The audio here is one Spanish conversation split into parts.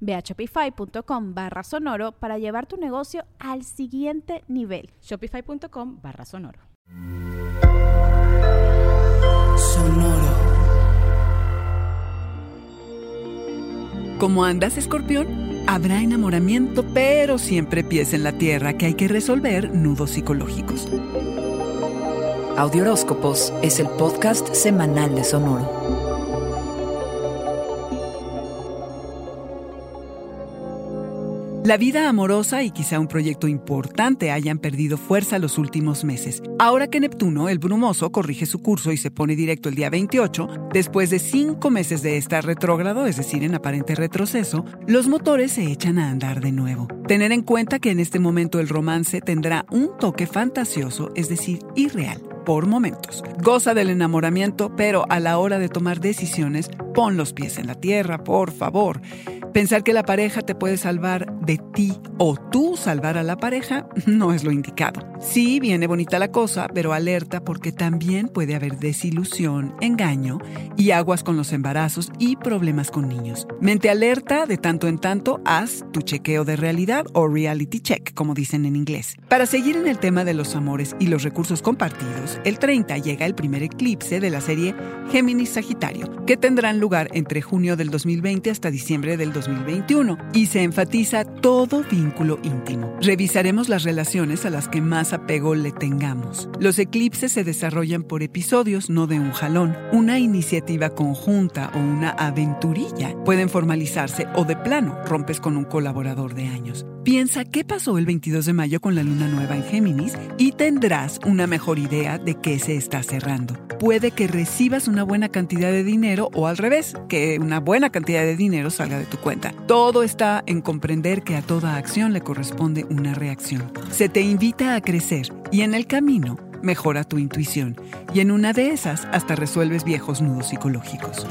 Ve a shopify.com barra sonoro para llevar tu negocio al siguiente nivel. Shopify.com barra sonoro. Sonoro. ¿Cómo andas, escorpión? Habrá enamoramiento, pero siempre pies en la tierra que hay que resolver nudos psicológicos. Audioróscopos es el podcast semanal de Sonoro. La vida amorosa y quizá un proyecto importante hayan perdido fuerza los últimos meses. Ahora que Neptuno, el brumoso, corrige su curso y se pone directo el día 28, después de cinco meses de estar retrógrado, es decir, en aparente retroceso, los motores se echan a andar de nuevo. Tener en cuenta que en este momento el romance tendrá un toque fantasioso, es decir, irreal por momentos. Goza del enamoramiento, pero a la hora de tomar decisiones, pon los pies en la tierra, por favor. Pensar que la pareja te puede salvar de ti o tú salvar a la pareja no es lo indicado. Sí, viene bonita la cosa, pero alerta porque también puede haber desilusión, engaño y aguas con los embarazos y problemas con niños. Mente alerta, de tanto en tanto, haz tu chequeo de realidad o reality check, como dicen en inglés. Para seguir en el tema de los amores y los recursos compartidos, el 30 llega el primer eclipse de la serie Géminis Sagitario, que tendrán lugar entre junio del 2020 hasta diciembre del 2021 y se enfatiza todo vínculo íntimo. Revisaremos las relaciones a las que más apego le tengamos. Los eclipses se desarrollan por episodios, no de un jalón. Una iniciativa conjunta o una aventurilla pueden formalizarse o de plano rompes con un colaborador de años. Piensa qué pasó el 22 de mayo con la luna nueva en Géminis y tendrás una mejor idea de qué se está cerrando. Puede que recibas una buena cantidad de dinero o al revés, que una buena cantidad de dinero salga de tu cuenta. Todo está en comprender que a toda acción le corresponde una reacción. Se te invita a crecer y en el camino mejora tu intuición y en una de esas hasta resuelves viejos nudos psicológicos.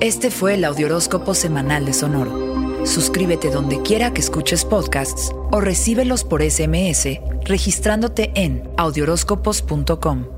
Este fue el Audioróscopo Semanal de Sonoro. Suscríbete donde quiera que escuches podcasts o recíbelos por SMS registrándote en audioróscopos.com.